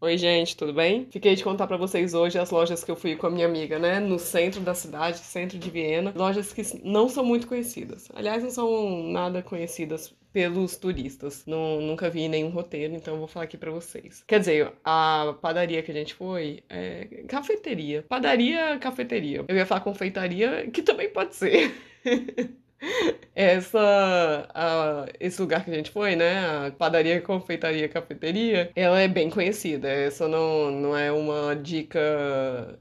Oi, gente, tudo bem? Fiquei de contar para vocês hoje as lojas que eu fui com a minha amiga, né? No centro da cidade, centro de Viena. Lojas que não são muito conhecidas. Aliás, não são nada conhecidas pelos turistas. Não, nunca vi nenhum roteiro, então vou falar aqui para vocês. Quer dizer, a padaria que a gente foi é cafeteria. Padaria, cafeteria. Eu ia falar confeitaria, que também pode ser. Essa, a, esse lugar que a gente foi, né? A padaria, confeitaria, cafeteria, ela é bem conhecida. Essa não, não é uma dica.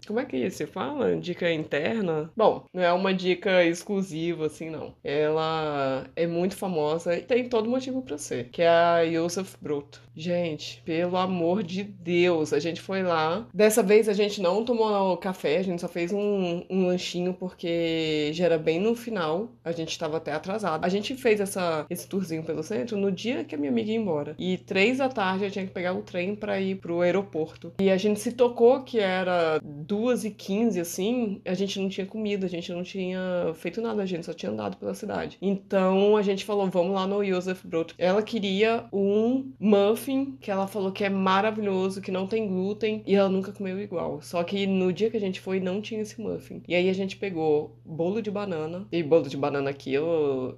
Como é que se fala? Dica interna? Bom, não é uma dica exclusiva, assim, não. Ela é muito famosa e tem todo motivo para ser, que é a Josef Brot. Gente, pelo amor de Deus, a gente foi lá. Dessa vez a gente não tomou café, a gente só fez um, um lanchinho porque já era bem no final. A gente estava até A gente fez essa, esse tourzinho pelo centro no dia que a minha amiga ia embora. E três da tarde eu tinha que pegar o trem para ir pro aeroporto. E a gente se tocou que era duas e quinze, assim, a gente não tinha comida, a gente não tinha feito nada, a gente só tinha andado pela cidade. Então a gente falou, vamos lá no Josef Brot. Ela queria um muffin que ela falou que é maravilhoso, que não tem glúten, e ela nunca comeu igual. Só que no dia que a gente foi, não tinha esse muffin. E aí a gente pegou bolo de banana, e bolo de banana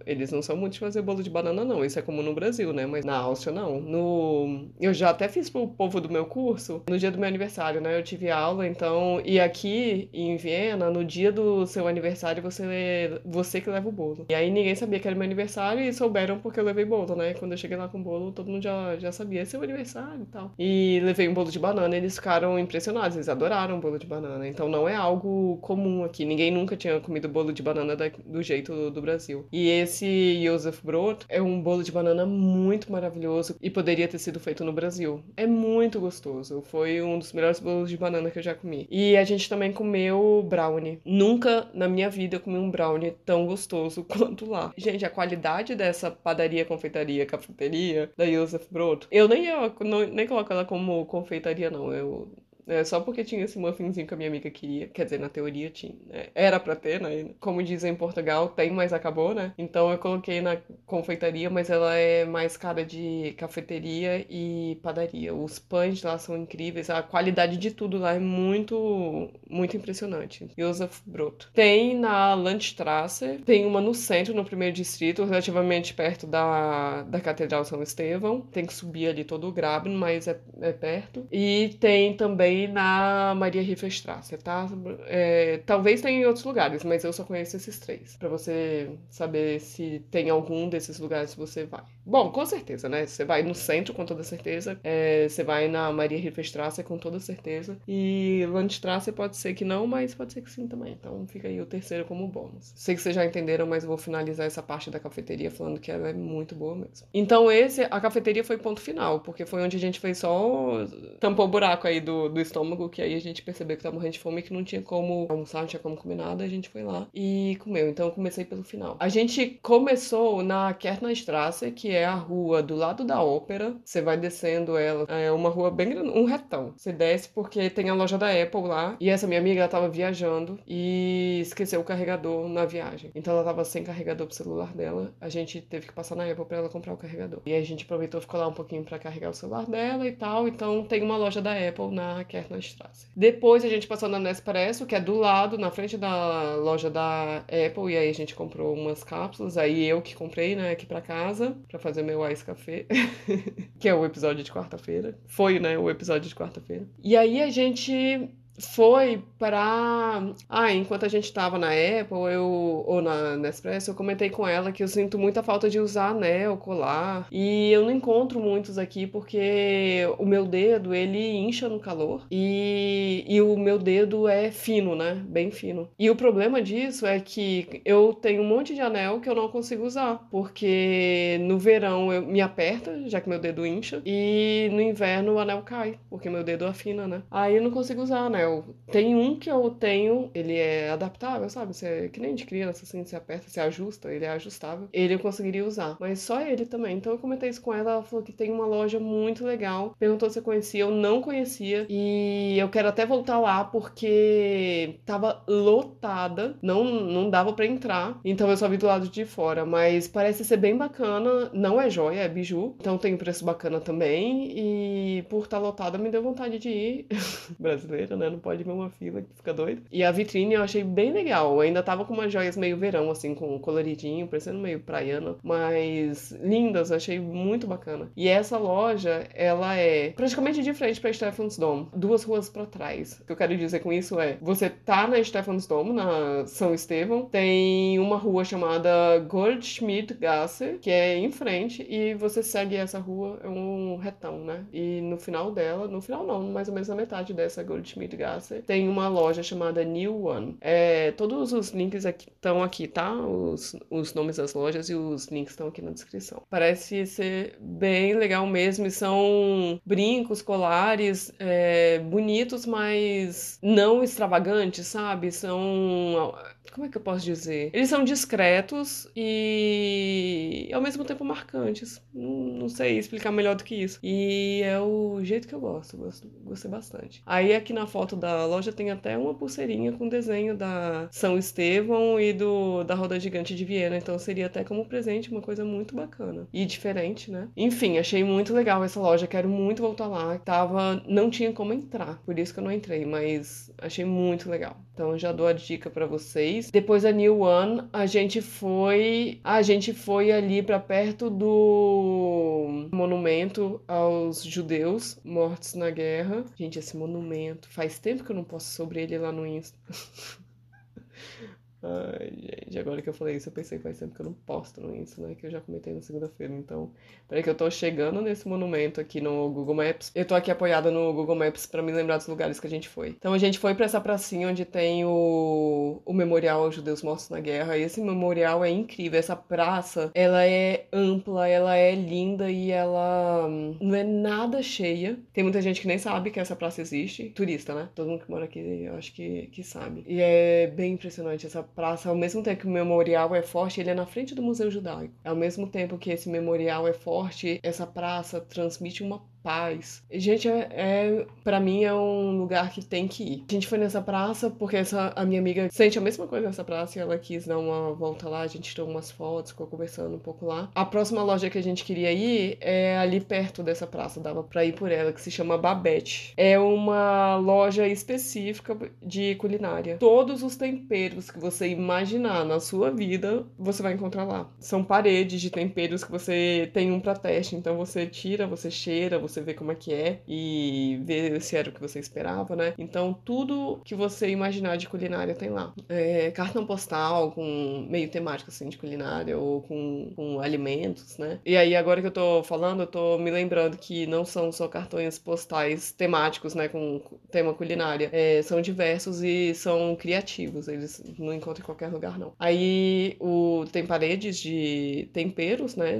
eles não são muito de fazer bolo de banana, não. Isso é como no Brasil, né? Mas na Áustria, não. No... Eu já até fiz pro povo do meu curso, no dia do meu aniversário, né? Eu tive aula, então... E aqui, em Viena, no dia do seu aniversário, você, você que leva o bolo. E aí ninguém sabia que era meu aniversário e souberam porque eu levei bolo, né? Quando eu cheguei lá com o bolo, todo mundo já, já sabia. É seu aniversário e tal. E levei um bolo de banana e eles ficaram impressionados. Eles adoraram o bolo de banana. Então não é algo comum aqui. Ninguém nunca tinha comido bolo de banana do jeito do Brasil. E esse Josef Brot é um bolo de banana muito maravilhoso e poderia ter sido feito no Brasil. É muito gostoso. Foi um dos melhores bolos de banana que eu já comi. E a gente também comeu brownie. Nunca na minha vida eu comi um brownie tão gostoso quanto lá. Gente, a qualidade dessa padaria, confeitaria, cafeteria da Josef Brot, eu nem, eu, nem coloco ela como confeitaria, não. Eu é, só porque tinha esse muffinzinho que a minha amiga queria. Quer dizer, na teoria tinha. Né? Era pra ter, né? Como dizem em Portugal, tem, mas acabou, né? Então eu coloquei na confeitaria, mas ela é mais cara de cafeteria e padaria. Os pães lá são incríveis. A qualidade de tudo lá é muito, muito impressionante. Josef Broto. Tem na Landstrasse, tem uma no centro, no primeiro distrito, relativamente perto da, da Catedral São Estevão. Tem que subir ali todo o Graben, mas é, é perto. E tem também na Maria Riefenstrasse, tá? É, talvez tenha em outros lugares, mas eu só conheço esses três. para você saber se tem algum desses lugares que você vai. Bom, com certeza, né? Você vai no centro com toda certeza. É, você vai na Maria Riefenstrasse com toda certeza. E Landstrasse pode ser que não, mas pode ser que sim também. Então fica aí o terceiro como bônus. Sei que vocês já entenderam, mas vou finalizar essa parte da cafeteria falando que ela é muito boa mesmo. Então esse, a cafeteria foi ponto final, porque foi onde a gente fez só tampou o buraco aí do, do estômago, que aí a gente percebeu que tava morrendo de fome que não tinha como almoçar, não tinha como comer nada, a gente foi lá e comeu. Então eu comecei pelo final. A gente começou na Kärtnerstrasse, que é a rua do lado da ópera. Você vai descendo ela, é uma rua bem grande, um retão. Você desce porque tem a loja da Apple lá e essa minha amiga ela tava viajando e esqueceu o carregador na viagem. Então ela tava sem carregador pro celular dela. A gente teve que passar na Apple para ela comprar o carregador. E a gente aproveitou, ficou lá um pouquinho para carregar o celular dela e tal. Então tem uma loja da Apple na Kärtner Strasse. Depois a gente passou na Nespresso, que é do lado, na frente da loja da Apple, e aí a gente comprou umas cápsulas. Aí eu que comprei, né, aqui pra casa, pra fazer meu ice café, que é o episódio de quarta-feira. Foi, né, o episódio de quarta-feira. E aí a gente foi para. Ah, enquanto a gente estava na Apple eu, ou na Nespresso, eu comentei com ela que eu sinto muita falta de usar anel, colar. E eu não encontro muitos aqui porque o meu dedo ele incha no calor e, e o meu dedo é fino, né? Bem fino. E o problema disso é que eu tenho um monte de anel que eu não consigo usar porque no verão eu me aperta, já que meu dedo incha, e no inverno o anel cai, porque meu dedo afina, né? Aí eu não consigo usar anel papel. Tem um que eu tenho, ele é adaptável, sabe? Você, que nem de criança, assim, você aperta, você ajusta, ele é ajustável. Ele eu conseguiria usar, mas só ele também. Então eu comentei isso com ela, ela falou que tem uma loja muito legal. Perguntou se eu conhecia, eu não conhecia. E eu quero até voltar lá porque tava lotada, não, não dava para entrar. Então eu só vi do lado de fora, mas parece ser bem bacana. Não é joia, é biju. Então tem um preço bacana também. E por estar tá lotada me deu vontade de ir. Brasileira, né? Não pode ver uma fila que fica doido. E a vitrine eu achei bem legal. Eu ainda tava com umas joias meio verão, assim, com coloridinho, parecendo meio praiana. Mas lindas, achei muito bacana. E essa loja, ela é praticamente de frente pra Stephen's Dome. Duas ruas para trás. O que eu quero dizer com isso é, você tá na Stephen's Dome, na São Estevão, tem uma rua chamada Goldschmidt-Gasse, que é em frente, e você segue essa rua, é um retão, né? E no final dela, no final não, mais ou menos na metade dessa Goldschmidt-Gasse, tem uma loja chamada New One. É, todos os links estão aqui, tá? Os, os nomes das lojas e os links estão aqui na descrição. Parece ser bem legal mesmo, e são brincos, colares, é, bonitos, mas não extravagantes, sabe? São como é que eu posso dizer? Eles são discretos e ao mesmo tempo marcantes. Não, não, sei explicar melhor do que isso. E é o jeito que eu gosto, gosto, gostei bastante. Aí aqui na foto da loja tem até uma pulseirinha com desenho da São Estevão e do da Roda Gigante de Viena, então seria até como presente uma coisa muito bacana e diferente, né? Enfim, achei muito legal essa loja, quero muito voltar lá. Tava, não tinha como entrar, por isso que eu não entrei, mas achei muito legal. Então já dou a dica para vocês. Depois a New One, a gente foi, a gente foi ali para perto do monumento aos judeus mortos na guerra. Gente, esse monumento, faz tempo que eu não posso sobre ele lá no Insta. Ai, gente, agora que eu falei isso, eu pensei faz tempo que eu não posto Insta, né? Que eu já comentei na segunda-feira. Então, peraí que eu tô chegando nesse monumento aqui no Google Maps. Eu tô aqui apoiada no Google Maps para me lembrar dos lugares que a gente foi. Então, a gente foi para essa pracinha onde tem o, o Memorial aos Judeus Mortos na Guerra. E esse memorial é incrível. Essa praça, ela é ampla, ela é linda e ela não é nada cheia. Tem muita gente que nem sabe que essa praça existe. Turista, né? Todo mundo que mora aqui, eu acho que, que sabe. E é bem impressionante essa praça, ao mesmo tempo que o memorial é forte, ele é na frente do Museu Judaico. Ao mesmo tempo que esse memorial é forte, essa praça transmite uma paz. Gente, é, é para mim é um lugar que tem que ir. A gente foi nessa praça porque essa a minha amiga sente a mesma coisa nessa praça e ela quis dar uma volta lá, a gente tirou umas fotos, ficou conversando um pouco lá. A próxima loja que a gente queria ir é ali perto dessa praça, dava para ir por ela, que se chama Babette. É uma loja específica de culinária. Todos os temperos que você imaginar na sua vida, você vai encontrar lá. São paredes de temperos que você tem um para teste, então você tira, você cheira, você vê como é que é e ver se era o que você esperava, né? Então, tudo que você imaginar de culinária tem lá. É, cartão postal com meio temático, assim, de culinária ou com, com alimentos, né? E aí, agora que eu tô falando, eu tô me lembrando que não são só cartões postais temáticos, né, com tema culinária. É, são diversos e são criativos, eles não encontram em qualquer lugar, não. Aí, o, tem paredes de temperos, né?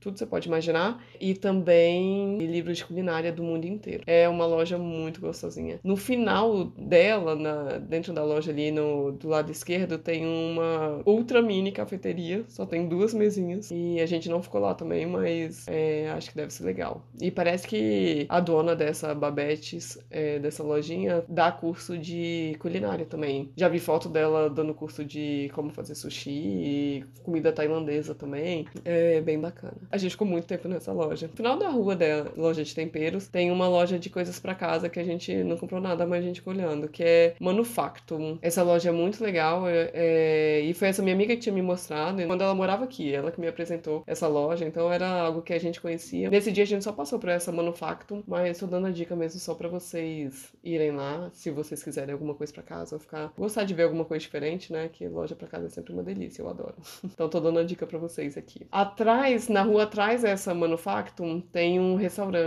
Tudo você pode imaginar. E também de culinária do mundo inteiro. É uma loja muito gostosinha. No final dela, na, dentro da loja ali no, do lado esquerdo, tem uma ultra mini cafeteria. Só tem duas mesinhas. E a gente não ficou lá também, mas é, acho que deve ser legal. E parece que a dona dessa Babetes, é, dessa lojinha, dá curso de culinária também. Já vi foto dela dando curso de como fazer sushi e comida tailandesa também. É bem bacana. A gente ficou muito tempo nessa loja. No final da rua dela, loja de temperos, tem uma loja de coisas para casa que a gente não comprou nada, mas a gente ficou olhando, que é Manufactum. Essa loja é muito legal é, é, e foi essa minha amiga que tinha me mostrado quando ela morava aqui, ela que me apresentou essa loja, então era algo que a gente conhecia. Nesse dia a gente só passou por essa Manufactum, mas tô dando a dica mesmo só para vocês irem lá, se vocês quiserem alguma coisa para casa ou ficar gostar de ver alguma coisa diferente, né? Que loja para casa é sempre uma delícia, eu adoro. então tô dando a dica para vocês aqui. Atrás, na rua atrás dessa Manufactum, tem um restaurante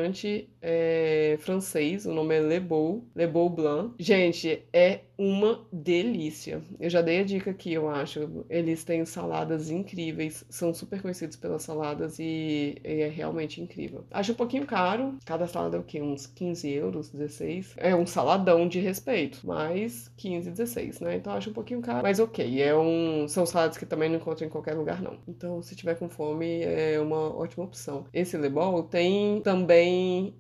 é, francês, o nome é Le Beau, Le Beau Blanc. Gente, é uma delícia. Eu já dei a dica aqui, eu acho. Eles têm saladas incríveis, são super conhecidos pelas saladas e, e é realmente incrível. Acho um pouquinho caro, cada salada é o quê? Uns 15 euros, 16? É um saladão de respeito, mas 15, 16, né? Então acho um pouquinho caro, mas ok. É um, são saladas que também não encontro em qualquer lugar, não. Então, se tiver com fome, é uma ótima opção. Esse Le Bon tem também.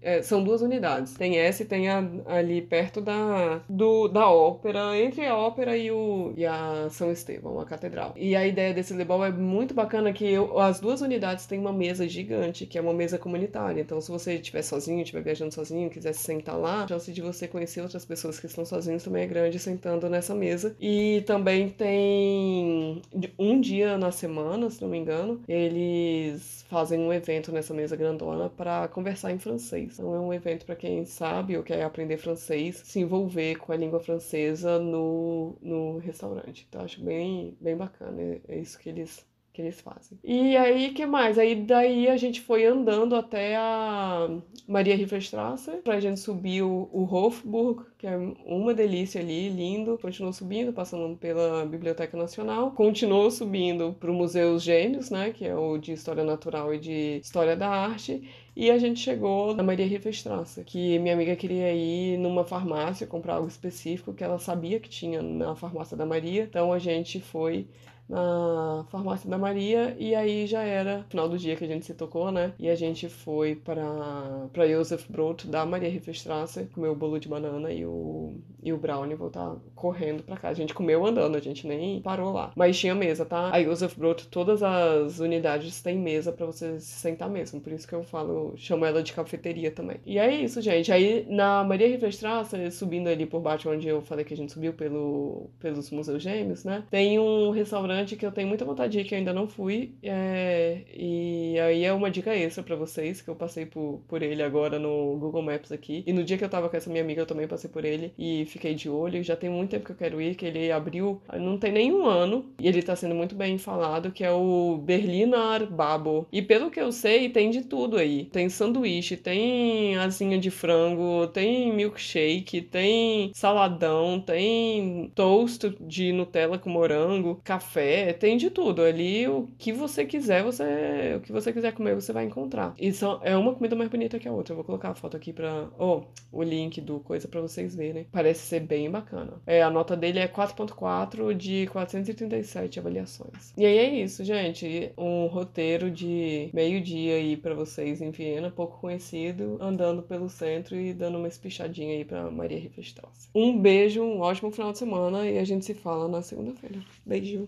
É, são duas unidades. Tem essa e tem a, ali perto da, do, da ópera entre a ópera e, o, e a São Estevão, a catedral. E a ideia desse Lebol é muito bacana que eu, as duas unidades têm uma mesa gigante, que é uma mesa comunitária. Então, se você estiver sozinho, estiver viajando sozinho, quiser se sentar lá, a chance de você conhecer outras pessoas que estão sozinhos também é grande sentando nessa mesa. E também tem um dia na semana, se não me engano, eles fazem um evento nessa mesa grandona para conversar em francês. Então, é um evento para quem sabe ou quer aprender francês, se envolver com a língua francesa no, no restaurante. Então acho bem, bem bacana. É, é isso que eles que eles fazem. E aí, que mais? Aí daí a gente foi andando até a Maria Riverstrasse, pra gente subir o, o Hofburg, que é uma delícia ali, lindo. Continuou subindo, passando pela Biblioteca Nacional. Continuou subindo pro Museu Gêmeos, né, que é o de História Natural e de História da Arte. E a gente chegou na Maria Riverstrasse, que minha amiga queria ir numa farmácia comprar algo específico que ela sabia que tinha na farmácia da Maria. Então a gente foi na farmácia da Maria e aí já era final do dia que a gente se tocou, né? E a gente foi para para Josef Brot da Maria Riefstrasse, comer o bolo de banana e o e o brownie voltar correndo para cá. A gente comeu andando, a gente nem parou lá. Mas tinha mesa, tá? A Josef Brot, todas as unidades têm mesa para você se sentar mesmo, por isso que eu falo, chamo ela de cafeteria também. E é isso, gente. Aí na Maria Riefstrasse, subindo ali por baixo onde eu falei que a gente subiu pelo pelos museus gêmeos, né? Tem um restaurante que eu tenho muita vontade de ir, que eu ainda não fui. É... E aí é uma dica extra para vocês, que eu passei por, por ele agora no Google Maps aqui. E no dia que eu tava com essa minha amiga, eu também passei por ele e fiquei de olho. Já tem muito tempo que eu quero ir, que ele abriu, não tem nenhum ano, e ele tá sendo muito bem falado, que é o Berliner Babo. E pelo que eu sei, tem de tudo aí. Tem sanduíche, tem asinha de frango, tem milkshake, tem saladão, tem toast de Nutella com morango, café café, tem de tudo. Ali o que você quiser, você o que você quiser comer, você vai encontrar. E são, é uma comida mais bonita que a outra. Eu vou colocar a foto aqui para, oh, o link do coisa para vocês verem. Parece ser bem bacana. É, a nota dele é 4.4 de 437 avaliações. E aí é isso, gente. Um roteiro de meio-dia aí para vocês em Viena, pouco conhecido, andando pelo centro e dando uma espichadinha aí para Maria Riefenstrasse. Um beijo, um ótimo final de semana e a gente se fala na segunda-feira. Beijo.